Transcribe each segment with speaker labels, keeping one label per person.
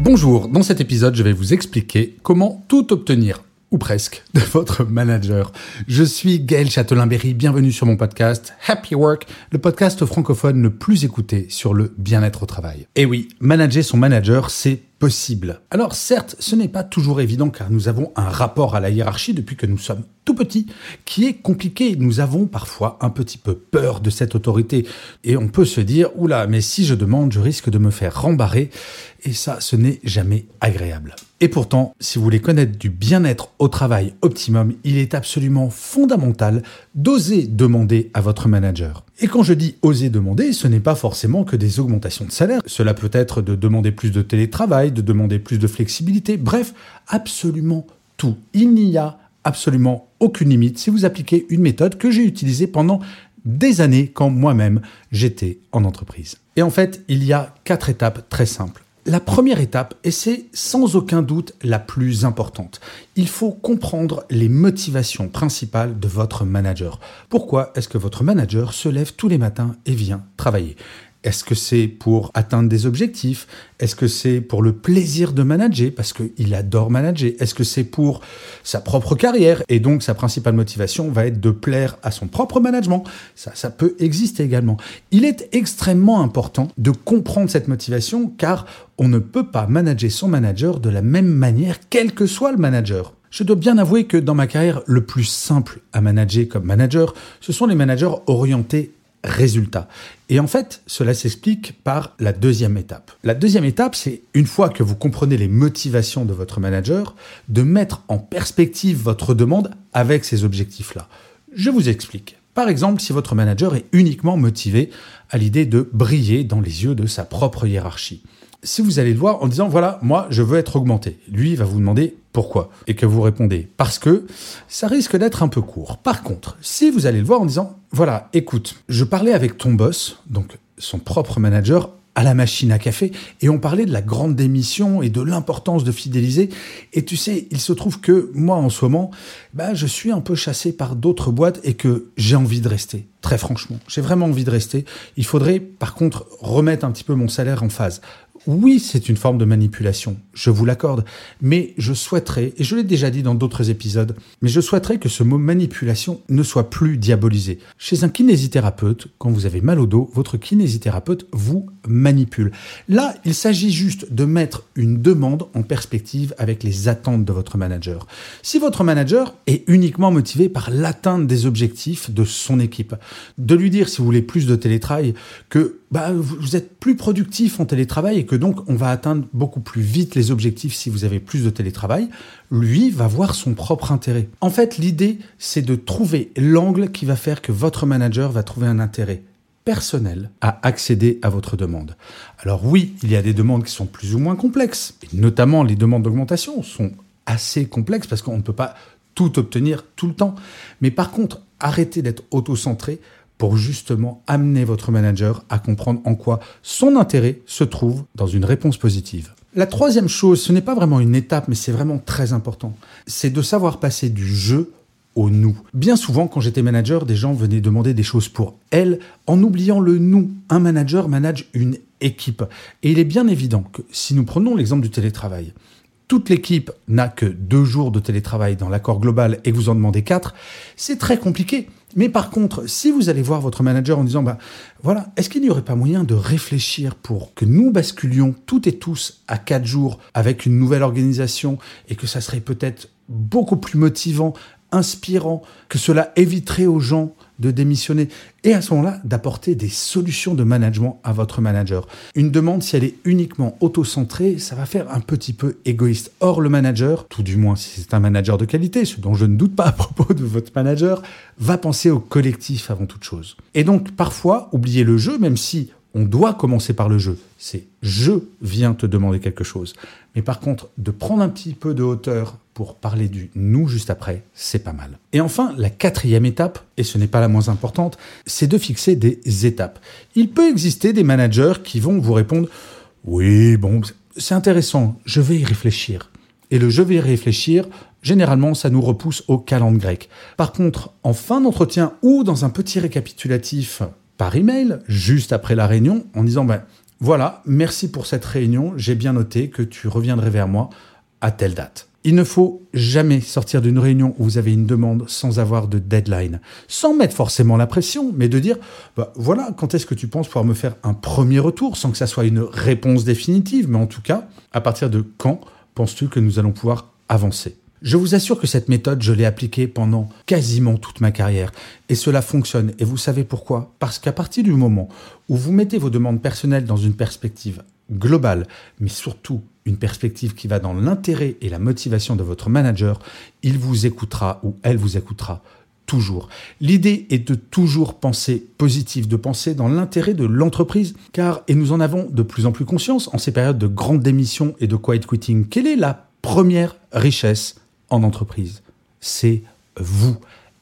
Speaker 1: Bonjour, dans cet épisode, je vais vous expliquer comment tout obtenir ou presque, de votre manager. Je suis Gaël Châtelain-Berry, bienvenue sur mon podcast Happy Work, le podcast francophone le plus écouté sur le bien-être au travail. Et oui, manager son manager, c'est Alors certes, ce n'est pas toujours évident car nous avons un rapport à la hiérarchie depuis que nous sommes tout petits qui est compliqué. Nous avons parfois un petit peu peur de cette autorité et on peut se dire oula, mais si je demande, je risque de me faire rembarrer et ça, ce n'est jamais agréable. Et pourtant, si vous voulez connaître du bien-être au travail optimum, il est absolument fondamental d'oser demander à votre manager. Et quand je dis oser demander, ce n'est pas forcément que des augmentations de salaire. Cela peut être de demander plus de télétravail, de demander plus de flexibilité, bref, absolument tout. Il n'y a absolument aucune limite si vous appliquez une méthode que j'ai utilisée pendant des années quand moi-même j'étais en entreprise. Et en fait, il y a quatre étapes très simples. La première étape, et c'est sans aucun doute la plus importante, il faut comprendre les motivations principales de votre manager. Pourquoi est-ce que votre manager se lève tous les matins et vient travailler? Est-ce que c'est pour atteindre des objectifs? Est-ce que c'est pour le plaisir de manager? Parce qu'il adore manager Est-ce que c'est pour sa propre carrière? Et donc sa principale motivation va être de plaire à son propre management. Ça, ça peut exister également. Il est extrêmement important de comprendre cette motivation car on ne peut pas manager son manager de la même manière quel que soit le manager. Je dois bien avouer que dans ma carrière, le plus simple à manager comme manager, ce sont les managers orientés résultat. Et en fait, cela s'explique par la deuxième étape. La deuxième étape, c'est une fois que vous comprenez les motivations de votre manager, de mettre en perspective votre demande avec ces objectifs-là. Je vous explique. Par exemple, si votre manager est uniquement motivé à l'idée de briller dans les yeux de sa propre hiérarchie si vous allez le voir en disant voilà, moi je veux être augmenté, lui va vous demander pourquoi. Et que vous répondez parce que ça risque d'être un peu court. Par contre, si vous allez le voir en disant voilà, écoute, je parlais avec ton boss, donc son propre manager à la machine à café et on parlait de la grande démission et de l'importance de fidéliser. Et tu sais il se trouve que moi en ce moment bah, je suis un peu chassé par d'autres boîtes et que j'ai envie de rester très franchement. J'ai vraiment envie de rester. Il faudrait par contre remettre un petit peu mon salaire en phase oui, c'est une forme de manipulation, je vous l'accorde, mais je souhaiterais, et je l'ai déjà dit dans d'autres épisodes, mais je souhaiterais que ce mot manipulation ne soit plus diabolisé. Chez un kinésithérapeute, quand vous avez mal au dos, votre kinésithérapeute vous manipule. Là, il s'agit juste de mettre une demande en perspective avec les attentes de votre manager. Si votre manager est uniquement motivé par l'atteinte des objectifs de son équipe, de lui dire si vous voulez plus de télétravail que bah, vous êtes plus productif en télétravail et que donc on va atteindre beaucoup plus vite les objectifs si vous avez plus de télétravail, lui va voir son propre intérêt. En fait, l'idée, c'est de trouver l'angle qui va faire que votre manager va trouver un intérêt personnel à accéder à votre demande. Alors oui, il y a des demandes qui sont plus ou moins complexes, notamment les demandes d'augmentation sont assez complexes parce qu'on ne peut pas tout obtenir tout le temps. Mais par contre, arrêtez d'être auto-centré pour justement amener votre manager à comprendre en quoi son intérêt se trouve dans une réponse positive. La troisième chose, ce n'est pas vraiment une étape, mais c'est vraiment très important, c'est de savoir passer du jeu au nous. Bien souvent, quand j'étais manager, des gens venaient demander des choses pour elles en oubliant le nous. Un manager manage une équipe. Et il est bien évident que si nous prenons l'exemple du télétravail, toute l'équipe n'a que deux jours de télétravail dans l'accord global et vous en demandez quatre, c'est très compliqué. Mais par contre, si vous allez voir votre manager en disant, bah, voilà, est-ce qu'il n'y aurait pas moyen de réfléchir pour que nous basculions toutes et tous à quatre jours avec une nouvelle organisation et que ça serait peut-être beaucoup plus motivant, inspirant, que cela éviterait aux gens de démissionner et à ce moment-là d'apporter des solutions de management à votre manager. Une demande, si elle est uniquement auto-centrée, ça va faire un petit peu égoïste. Or, le manager, tout du moins si c'est un manager de qualité, ce dont je ne doute pas à propos de votre manager, va penser au collectif avant toute chose. Et donc, parfois, oubliez le jeu, même si on doit commencer par le jeu. C'est je viens te demander quelque chose. Mais par contre, de prendre un petit peu de hauteur pour parler du nous juste après, c'est pas mal. Et enfin, la quatrième étape, et ce n'est pas la moins importante, c'est de fixer des étapes. Il peut exister des managers qui vont vous répondre oui, bon, c'est intéressant, je vais y réfléchir. Et le je vais y réfléchir, généralement, ça nous repousse au calendrier grec. Par contre, en fin d'entretien ou dans un petit récapitulatif par email, juste après la réunion, en disant ben, voilà, merci pour cette réunion, j'ai bien noté que tu reviendrais vers moi à telle date. Il ne faut jamais sortir d'une réunion où vous avez une demande sans avoir de deadline, sans mettre forcément la pression, mais de dire bah, voilà, quand est-ce que tu penses pouvoir me faire un premier retour sans que ça soit une réponse définitive, mais en tout cas, à partir de quand penses-tu que nous allons pouvoir avancer? Je vous assure que cette méthode, je l'ai appliquée pendant quasiment toute ma carrière. Et cela fonctionne. Et vous savez pourquoi? Parce qu'à partir du moment où vous mettez vos demandes personnelles dans une perspective globale, mais surtout une perspective qui va dans l'intérêt et la motivation de votre manager, il vous écoutera ou elle vous écoutera toujours. L'idée est de toujours penser positif, de penser dans l'intérêt de l'entreprise, car, et nous en avons de plus en plus conscience en ces périodes de grande démission et de quiet quitting, quelle est la première richesse en entreprise. C'est vous,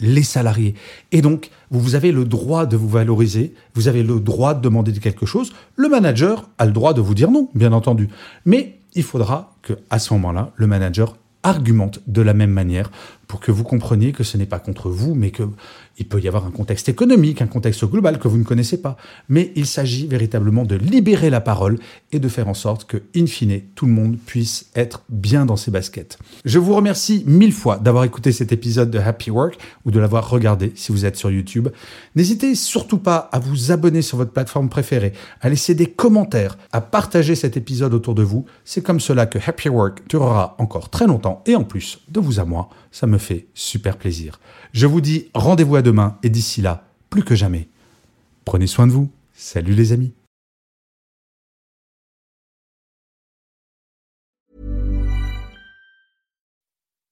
Speaker 1: les salariés. Et donc, vous avez le droit de vous valoriser, vous avez le droit de demander quelque chose. Le manager a le droit de vous dire non, bien entendu. Mais il faudra que, à ce moment-là, le manager argumente de la même manière pour que vous compreniez que ce n'est pas contre vous, mais que il peut y avoir un contexte économique, un contexte global que vous ne connaissez pas. Mais il s'agit véritablement de libérer la parole et de faire en sorte que, in fine, tout le monde puisse être bien dans ses baskets. Je vous remercie mille fois d'avoir écouté cet épisode de Happy Work ou de l'avoir regardé si vous êtes sur YouTube. N'hésitez surtout pas à vous abonner sur votre plateforme préférée, à laisser des commentaires, à partager cet épisode autour de vous. C'est comme cela que Happy Work durera encore très longtemps et en plus, de vous à moi, ça me fait super plaisir. Je vous dis rendez-vous à demain et d'ici là, plus que jamais, prenez soin de vous. Salut les amis.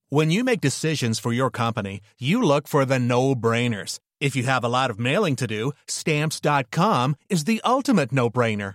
Speaker 2: When you make decisions for your company, you look for the no-brainers. If you have a lot of mailing to do, stamps.com is the ultimate no-brainer.